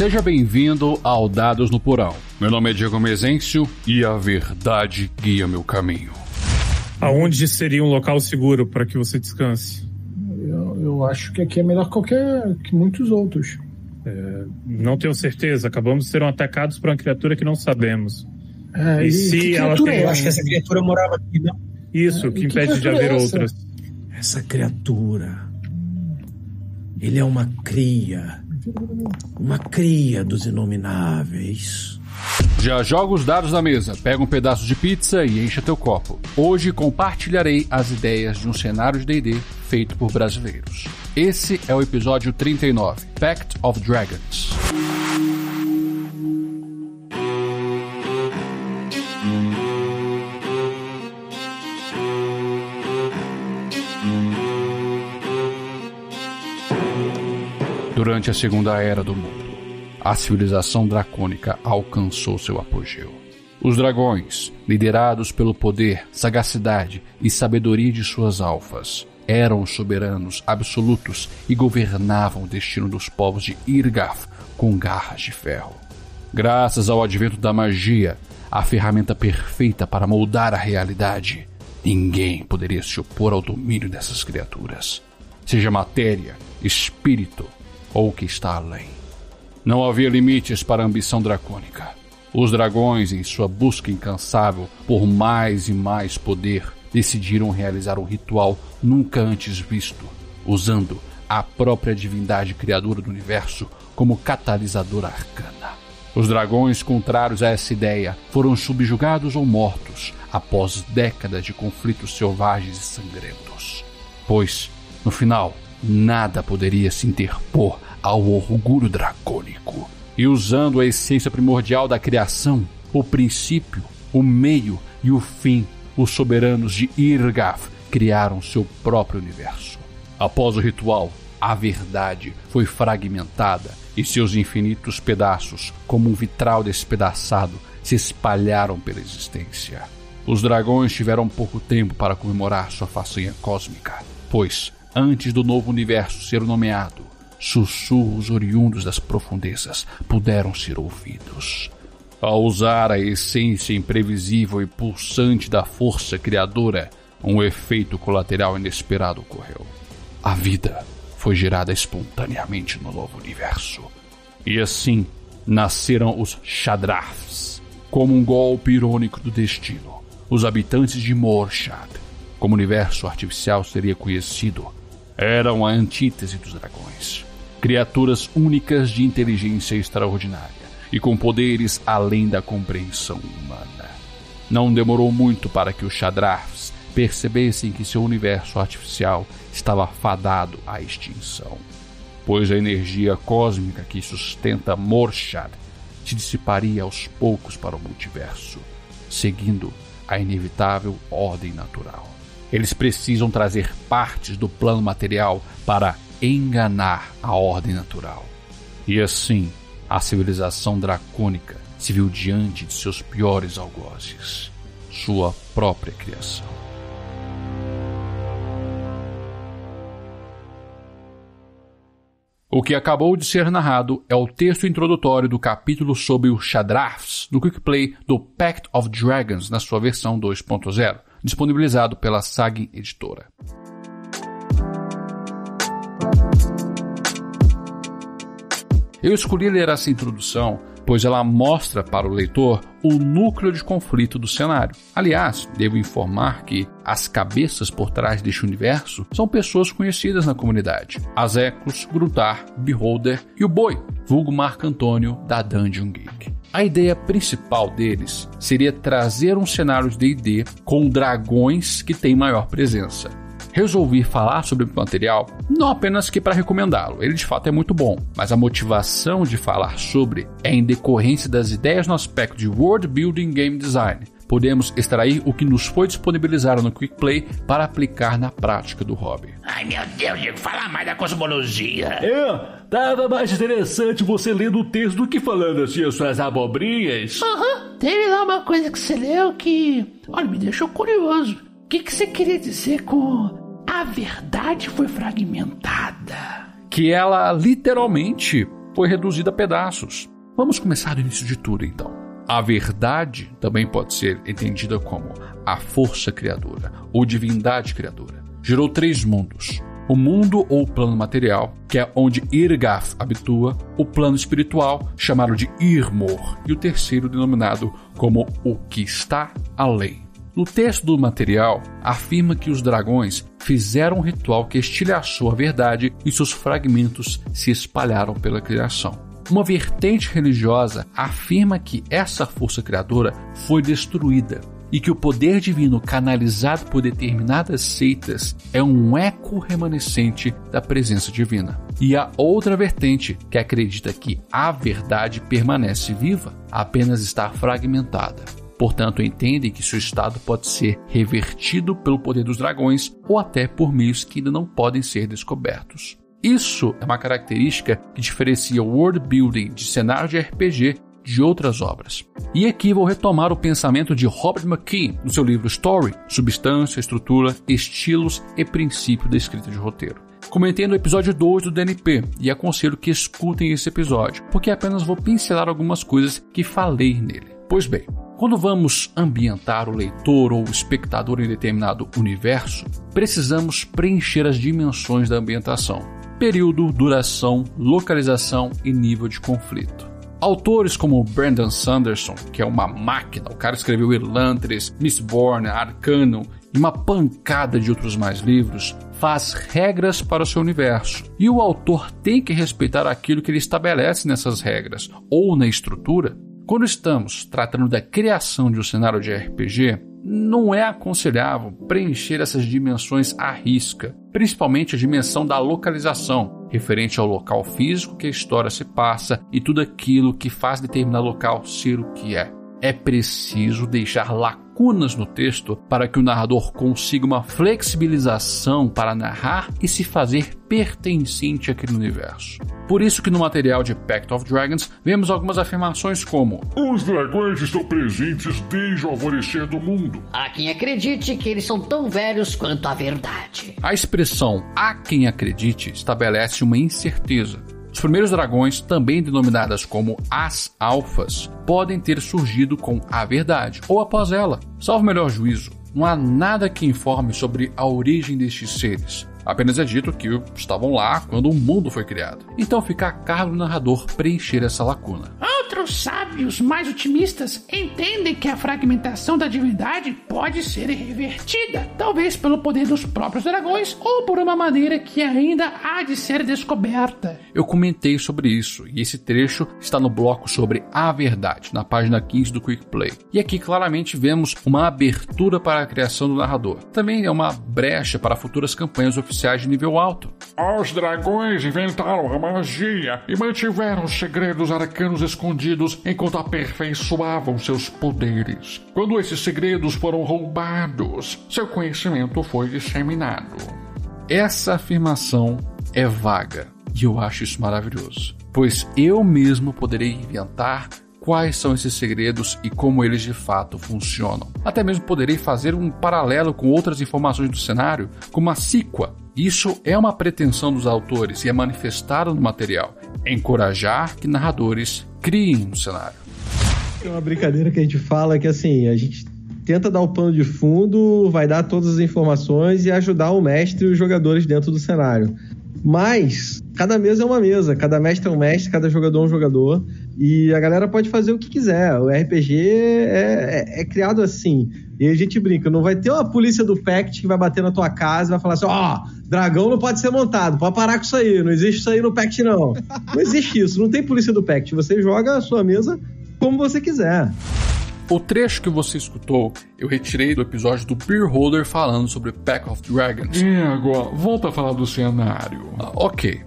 Seja bem-vindo ao Dados no Porão. Meu nome é Diego Mezencio e a verdade guia meu caminho. Aonde seria um local seguro para que você descanse? Eu, eu, acho que aqui é melhor que qualquer que muitos outros. É, não tenho certeza. Acabamos de ser atacados por uma criatura que não sabemos. É, e, e se ela tem... é? Eu acho que essa criatura morava aqui, não? Isso, é, que impede que de haver é outras. Essa criatura. Ele é uma cria. Uma cria dos inomináveis. Já joga os dados na mesa, pega um pedaço de pizza e encha teu copo. Hoje compartilharei as ideias de um cenário de D&D feito por brasileiros. Esse é o episódio 39, Pact of Dragons. Durante a Segunda Era do Mundo, a civilização dracônica alcançou seu apogeu. Os dragões, liderados pelo poder, sagacidade e sabedoria de suas alfas, eram soberanos absolutos e governavam o destino dos povos de Irgaf com garras de ferro. Graças ao advento da magia, a ferramenta perfeita para moldar a realidade, ninguém poderia se opor ao domínio dessas criaturas, seja matéria, espírito ou o que está além. Não havia limites para a ambição dracônica. Os dragões, em sua busca incansável por mais e mais poder, decidiram realizar um ritual nunca antes visto, usando a própria divindade criadora do universo como catalisadora arcana. Os dragões, contrários a essa ideia, foram subjugados ou mortos após décadas de conflitos selvagens e sangrentos. Pois, no final, nada poderia se interpor ao orgulho dracônico. E usando a essência primordial da criação, o princípio, o meio e o fim, os soberanos de Irgaf criaram seu próprio universo. Após o ritual, a verdade foi fragmentada e seus infinitos pedaços, como um vitral despedaçado, se espalharam pela existência. Os dragões tiveram pouco tempo para comemorar sua façanha cósmica, pois Antes do novo universo ser nomeado, sussurros oriundos das profundezas puderam ser ouvidos. Ao usar a essência imprevisível e pulsante da força criadora, um efeito colateral inesperado ocorreu. A vida foi gerada espontaneamente no novo universo. E assim nasceram os Shadraths, como um golpe irônico do destino. Os habitantes de Morshad, como universo artificial seria conhecido, eram a antítese dos dragões. Criaturas únicas de inteligência extraordinária e com poderes além da compreensão humana. Não demorou muito para que os Shadrafs percebessem que seu universo artificial estava fadado à extinção, pois a energia cósmica que sustenta Morshad se dissiparia aos poucos para o multiverso, seguindo a inevitável ordem natural. Eles precisam trazer partes do plano material para enganar a ordem natural. E assim, a civilização dracônica se viu diante de seus piores algozes, sua própria criação. O que acabou de ser narrado é o texto introdutório do capítulo sobre os Shadrafs no Quick Play do Pact of Dragons na sua versão 2.0 disponibilizado pela SAG Editora. Eu escolhi ler essa introdução pois ela mostra para o leitor o núcleo de conflito do cenário. Aliás, devo informar que as cabeças por trás deste universo são pessoas conhecidas na comunidade: Azeclos, Grutar, Beholder e o Boi, vulgo Marco Antônio da Dungeon Geek. A ideia principal deles seria trazer um cenário de D&D com dragões que têm maior presença. Resolvi falar sobre o material não apenas que para recomendá-lo, ele de fato é muito bom, mas a motivação de falar sobre é em decorrência das ideias no aspecto de world building game design. Podemos extrair o que nos foi disponibilizado no Quick Play para aplicar na prática do hobby. Ai meu Deus, Diego, fala mais da cosmologia. É, Tava mais interessante você lendo o texto do que falando assim as suas abobrinhas. Aham, uhum. teve lá uma coisa que você leu que, olha, me deixou curioso. O que, que você queria dizer com a verdade foi fragmentada? Que ela literalmente foi reduzida a pedaços. Vamos começar do início de tudo então. A verdade também pode ser entendida como a força criadora ou divindade criadora. Gerou três mundos: o mundo ou plano material, que é onde Irgath habitua, o plano espiritual, chamado de Irmor, e o terceiro denominado como o que está além. No texto do material, afirma que os dragões fizeram um ritual que estilhaçou a verdade e seus fragmentos se espalharam pela criação. Uma vertente religiosa afirma que essa força criadora foi destruída e que o poder divino canalizado por determinadas seitas é um eco remanescente da presença divina. E a outra vertente que acredita que a verdade permanece viva, apenas está fragmentada. Portanto, entendem que seu estado pode ser revertido pelo poder dos dragões ou até por meios que ainda não podem ser descobertos. Isso é uma característica que diferencia o world building de cenário de RPG de outras obras. E aqui vou retomar o pensamento de Robert McKee no seu livro Story, Substância, Estrutura, Estilos e Princípio da Escrita de Roteiro. Comentei no episódio 2 do DNP e aconselho que escutem esse episódio, porque apenas vou pincelar algumas coisas que falei nele. Pois bem, quando vamos ambientar o leitor ou o espectador em determinado universo, precisamos preencher as dimensões da ambientação: período, duração, localização e nível de conflito. Autores como Brandon Sanderson, que é uma máquina, o cara escreveu Elantris, Mistborn, Arcanum e uma pancada de outros mais livros, faz regras para o seu universo. E o autor tem que respeitar aquilo que ele estabelece nessas regras ou na estrutura. Quando estamos tratando da criação de um cenário de RPG, não é aconselhável preencher essas dimensões à risca, principalmente a dimensão da localização, referente ao local físico que a história se passa e tudo aquilo que faz determinado local ser o que é. É preciso deixar lacunas no texto para que o narrador consiga uma flexibilização para narrar e se fazer pertencente àquele universo. Por isso que no material de Pact of Dragons vemos algumas afirmações como Os dragões estão presentes desde o alvorecer do mundo. Há quem acredite que eles são tão velhos quanto a verdade. A expressão há quem acredite estabelece uma incerteza. Os primeiros dragões, também denominadas como as alfas, podem ter surgido com a verdade ou após ela. Salvo melhor juízo, não há nada que informe sobre a origem destes seres. Apenas é dito que estavam lá quando o mundo foi criado. Então fica a cargo do narrador preencher essa lacuna. Outros sábios mais otimistas entendem que a fragmentação da divindade pode ser revertida, talvez pelo poder dos próprios dragões ou por uma maneira que ainda há de ser descoberta. Eu comentei sobre isso e esse trecho está no bloco sobre a verdade, na página 15 do Quick Play. E aqui claramente vemos uma abertura para a criação do narrador. Também é uma brecha para futuras campanhas oficiais de nível alto. Os dragões inventaram a magia e mantiveram os segredos arcanos escondidos enquanto aperfeiçoavam seus poderes. Quando esses segredos foram roubados, seu conhecimento foi disseminado. Essa afirmação é vaga e eu acho isso maravilhoso, pois eu mesmo poderei inventar quais são esses segredos e como eles de fato funcionam. Até mesmo poderei fazer um paralelo com outras informações do cenário, como a Siqua. Isso é uma pretensão dos autores e é manifestado no material. Encorajar que narradores criem um cenário. É uma brincadeira que a gente fala que assim, a gente tenta dar o pano de fundo, vai dar todas as informações e ajudar o mestre e os jogadores dentro do cenário. Mas cada mesa é uma mesa, cada mestre é um mestre, cada jogador é um jogador. E a galera pode fazer o que quiser. O RPG é, é, é criado assim. E a gente brinca, não vai ter uma polícia do Pact que vai bater na tua casa e vai falar assim: ó, oh, dragão não pode ser montado, pode parar com isso aí, não existe isso aí no Pact, não. Não existe isso, não tem polícia do Pact. Você joga a sua mesa como você quiser. O trecho que você escutou, eu retirei do episódio do Beer Holder falando sobre Pack of Dragons. E agora, volta a falar do cenário. Ah, ok.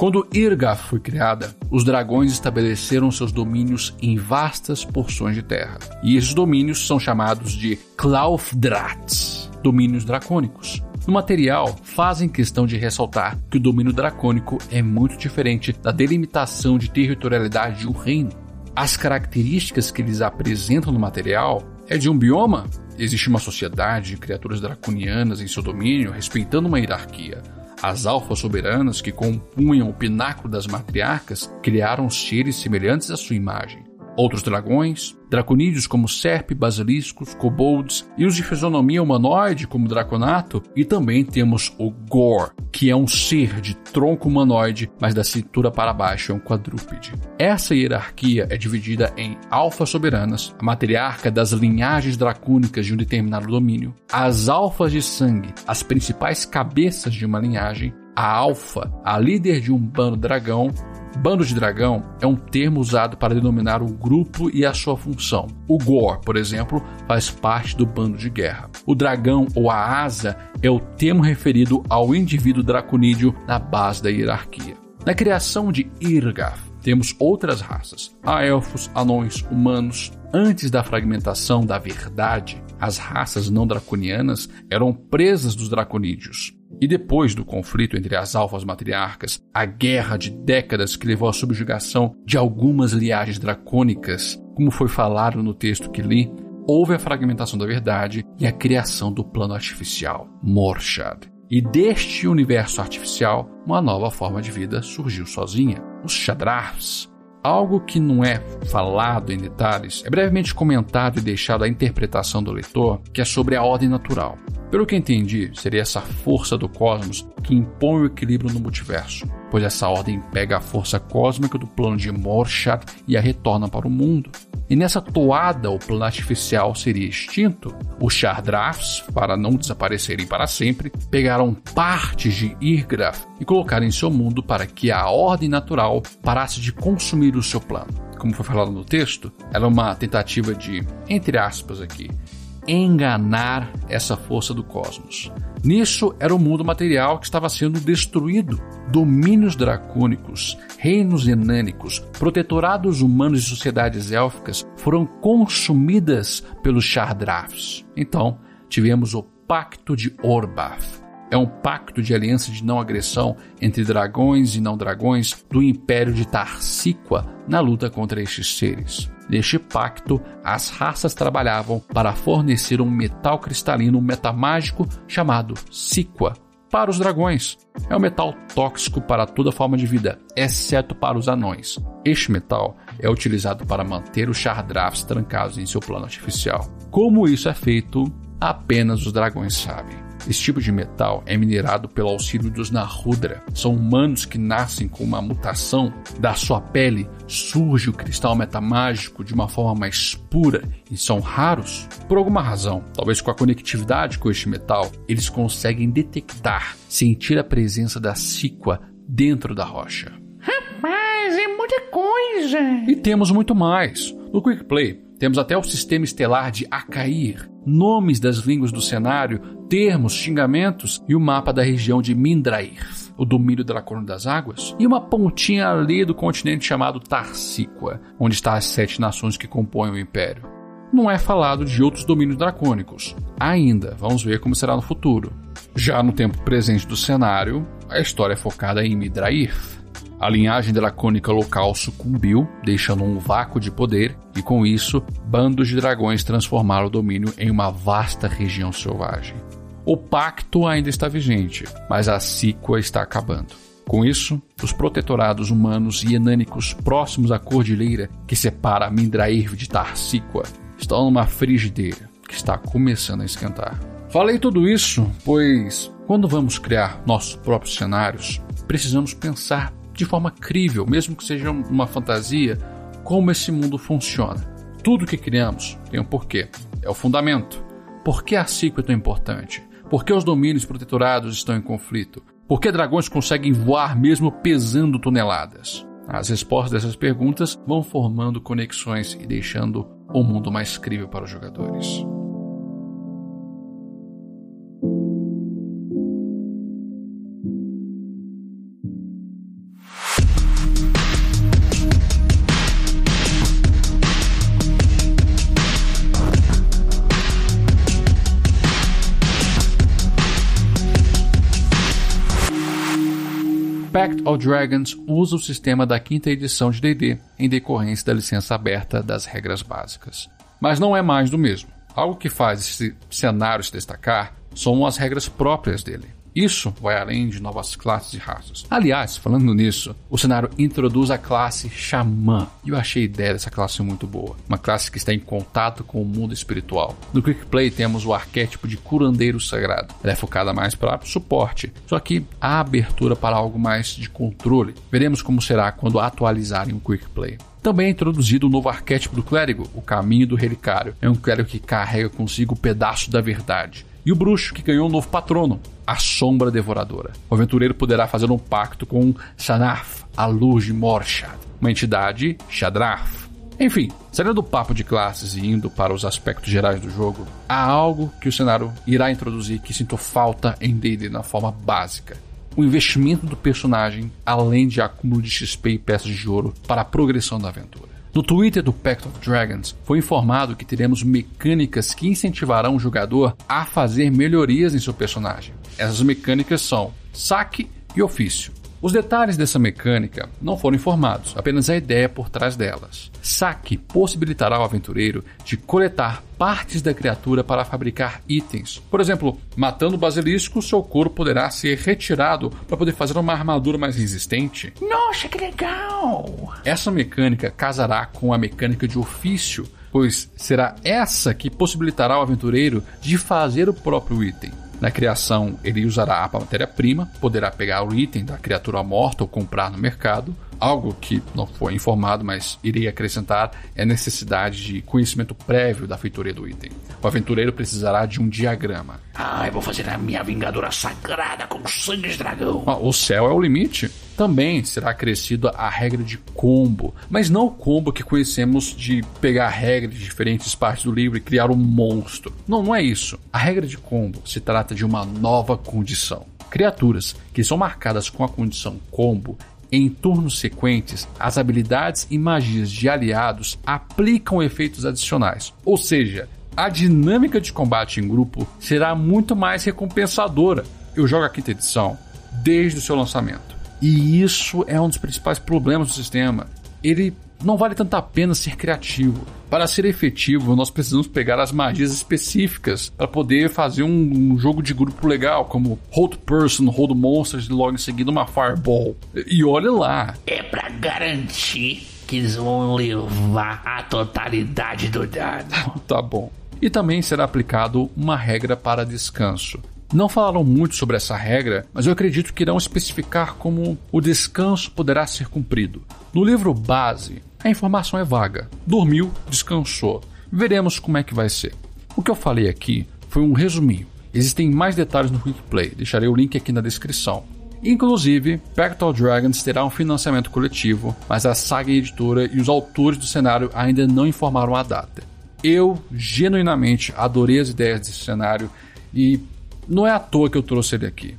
Quando Irga foi criada, os dragões estabeleceram seus domínios em vastas porções de terra. E esses domínios são chamados de Klaufdrats, domínios dracônicos. No material, fazem questão de ressaltar que o domínio dracônico é muito diferente da delimitação de territorialidade de um reino. As características que eles apresentam no material é de um bioma. Existe uma sociedade de criaturas draconianas em seu domínio, respeitando uma hierarquia. As alfas soberanas que compunham o pináculo das matriarcas criaram seres semelhantes à sua imagem. Outros dragões, draconídeos como Serp, basiliscos, kobolds e os de fisionomia humanoide como Draconato, e também temos o Gor, que é um ser de tronco humanoide, mas da cintura para baixo é um quadrúpede. Essa hierarquia é dividida em alfas soberanas, a matriarca das linhagens dracônicas de um determinado domínio, as alfas de sangue, as principais cabeças de uma linhagem, a alfa, a líder de um bando dragão, Bando de dragão é um termo usado para denominar o grupo e a sua função. O Gor, por exemplo, faz parte do bando de guerra. O dragão ou a asa é o termo referido ao indivíduo draconídeo na base da hierarquia. Na criação de Irgath, temos outras raças: elfos, anões, humanos. Antes da fragmentação da verdade, as raças não draconianas eram presas dos draconídeos. E depois do conflito entre as alfas matriarcas, a guerra de décadas que levou à subjugação de algumas liagens dracônicas, como foi falado no texto que li, houve a fragmentação da verdade e a criação do plano artificial, Morshad. E deste universo artificial, uma nova forma de vida surgiu sozinha, os Shadraths. Algo que não é falado em detalhes é brevemente comentado e deixado à interpretação do leitor, que é sobre a ordem natural. Pelo que entendi, seria essa força do cosmos que impõe o equilíbrio no multiverso, pois essa ordem pega a força cósmica do plano de Morshad e a retorna para o mundo. E nessa toada, o plano artificial seria extinto. Os Shardrafs, para não desaparecerem para sempre, pegaram partes de Irgraf e colocaram em seu mundo para que a ordem natural parasse de consumir o seu plano. Como foi falado no texto, era uma tentativa de, entre aspas aqui, enganar essa força do cosmos. Nisso era o mundo material que estava sendo destruído. Domínios dracônicos, reinos enânicos, protetorados humanos e sociedades élficas foram consumidas pelos Shardrafs. Então, tivemos o Pacto de Orbath. É um pacto de aliança de não agressão entre dragões e não dragões do Império de Tarsiqua na luta contra estes seres. Neste pacto, as raças trabalhavam para fornecer um metal cristalino metamágico chamado Siqua para os dragões. É um metal tóxico para toda forma de vida, exceto para os anões. Este metal é utilizado para manter os Shardrafs trancados em seu plano artificial. Como isso é feito, apenas os dragões sabem. Esse tipo de metal é minerado pelo auxílio dos Narudra. São humanos que nascem com uma mutação. Da sua pele surge o cristal metamágico de uma forma mais pura e são raros. Por alguma razão, talvez com a conectividade com este metal, eles conseguem detectar, sentir a presença da Siqua dentro da rocha. Rapaz, é muita coisa! E temos muito mais. No Quick Play, temos até o sistema estelar de Acair, nomes das línguas do cenário, termos, xingamentos e o mapa da região de Mindrair, o domínio Corona das Águas, e uma pontinha ali do continente chamado Tarsiqua, onde estão as sete nações que compõem o Império. Não é falado de outros domínios dracônicos. Ainda, vamos ver como será no futuro. Já no tempo presente do cenário, a história é focada em Midrair, a linhagem dracônica local sucumbiu, deixando um vácuo de poder, e com isso, bandos de dragões transformaram o domínio em uma vasta região selvagem. O pacto ainda está vigente, mas a Cíqua está acabando. Com isso, os protetorados humanos e enânicos próximos à cordilheira que separa Mindrair de Tarcíqua estão numa frigideira que está começando a esquentar. Falei tudo isso, pois quando vamos criar nossos próprios cenários, precisamos pensar de forma crível, mesmo que seja uma fantasia, como esse mundo funciona. Tudo que criamos tem um porquê. É o fundamento. Por que a ciclo é tão importante? Por que os domínios protetorados estão em conflito? Por que dragões conseguem voar mesmo pesando toneladas? As respostas dessas perguntas vão formando conexões e deixando o mundo mais crível para os jogadores. Pact of Dragons usa o sistema da quinta edição de D&D em decorrência da licença aberta das regras básicas. Mas não é mais do mesmo. Algo que faz esse cenário se destacar são as regras próprias dele. Isso vai além de novas classes e raças. Aliás, falando nisso, o cenário introduz a classe Xamã. E eu achei a ideia dessa classe muito boa. Uma classe que está em contato com o mundo espiritual. No Quick Play temos o arquétipo de curandeiro sagrado. Ela é focada mais para suporte, só que há abertura para algo mais de controle. Veremos como será quando atualizarem o Quick Play. Também é introduzido o novo arquétipo do clérigo, o caminho do relicário. É um clérigo que carrega consigo o pedaço da verdade. E o bruxo, que ganhou um novo patrono, a Sombra Devoradora. O aventureiro poderá fazer um pacto com Shanaf, a luz de Morshad, uma entidade Shadraf. Enfim, saindo do papo de classes e indo para os aspectos gerais do jogo, há algo que o cenário irá introduzir que sinto falta em D&D na forma básica. O investimento do personagem, além de acúmulo de XP e peças de ouro para a progressão da aventura. No Twitter do Pact of Dragons, foi informado que teremos mecânicas que incentivarão o jogador a fazer melhorias em seu personagem. Essas mecânicas são saque e ofício. Os detalhes dessa mecânica não foram informados, apenas a ideia por trás delas. Saque possibilitará ao aventureiro de coletar partes da criatura para fabricar itens. Por exemplo, matando o basilisco, seu corpo poderá ser retirado para poder fazer uma armadura mais resistente. Nossa, que legal! Essa mecânica casará com a mecânica de ofício, pois será essa que possibilitará ao aventureiro de fazer o próprio item. Na criação, ele usará a matéria-prima, poderá pegar o item da criatura morta ou comprar no mercado. Algo que não foi informado, mas irei acrescentar, é a necessidade de conhecimento prévio da feitoria do item. O aventureiro precisará de um diagrama. Ah, eu vou fazer a minha vingadora sagrada com sangue de dragão. Ah, o céu é o limite. Também será acrescida a regra de combo, mas não o combo que conhecemos de pegar regras de diferentes partes do livro e criar um monstro. Não, não é isso. A regra de combo se trata de uma nova condição. Criaturas que são marcadas com a condição combo em turnos sequentes, as habilidades e magias de aliados aplicam efeitos adicionais, ou seja, a dinâmica de combate em grupo será muito mais recompensadora. Eu jogo a quinta edição desde o seu lançamento. E isso é um dos principais problemas do sistema. Ele não vale tanto a pena ser criativo. Para ser efetivo, nós precisamos pegar as magias específicas para poder fazer um, um, jogo de grupo legal, como Hold Person, Hold Monsters e logo em seguida uma Fireball. E olha lá. É para garantir que eles vão levar a totalidade do dado. tá bom. E também será aplicado uma regra para descanso. Não falaram muito sobre essa regra, mas eu acredito que irão especificar como o descanso poderá ser cumprido. No livro base, a informação é vaga. Dormiu, descansou. Veremos como é que vai ser. O que eu falei aqui foi um resuminho. Existem mais detalhes no Quick Play, deixarei o link aqui na descrição. Inclusive, Pactal Dragons terá um financiamento coletivo, mas a Saga Editora e os autores do cenário ainda não informaram a data. Eu genuinamente adorei as ideias desse cenário e não é à toa que eu trouxe ele aqui.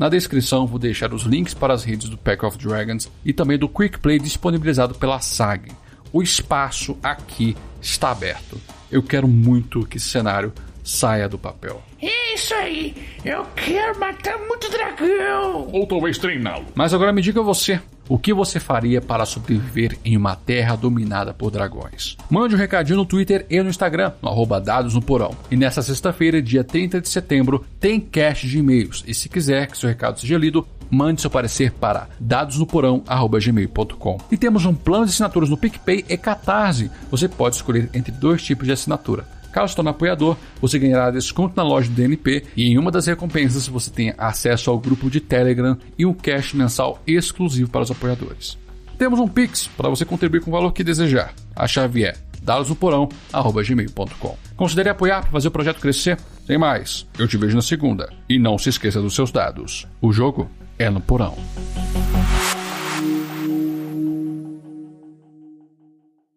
Na descrição vou deixar os links para as redes do Pack of Dragons e também do Quick Play disponibilizado pela SAG. O espaço aqui está aberto. Eu quero muito que esse cenário saia do papel. Isso aí! Eu quero matar muito dragão! Ou talvez treiná-lo. Mas agora me diga você, o que você faria para sobreviver em uma terra dominada por dragões? Mande um recadinho no Twitter e no Instagram, no arroba dados no porão. E nesta sexta-feira, dia 30 de setembro, tem cache de e-mails. E se quiser que seu recado seja lido, mande seu parecer para dadosnoporão.gmail.com. E temos um plano de assinaturas no PicPay e Catarse. Você pode escolher entre dois tipos de assinatura. Caso torne apoiador, você ganhará desconto na loja do DNP e em uma das recompensas você tem acesso ao grupo de Telegram e um cash mensal exclusivo para os apoiadores. Temos um Pix para você contribuir com o valor que desejar. A chave é dadosnoporão.gmail.com. Considere apoiar para fazer o projeto crescer. Tem mais, eu te vejo na segunda. E não se esqueça dos seus dados. O jogo é no porão.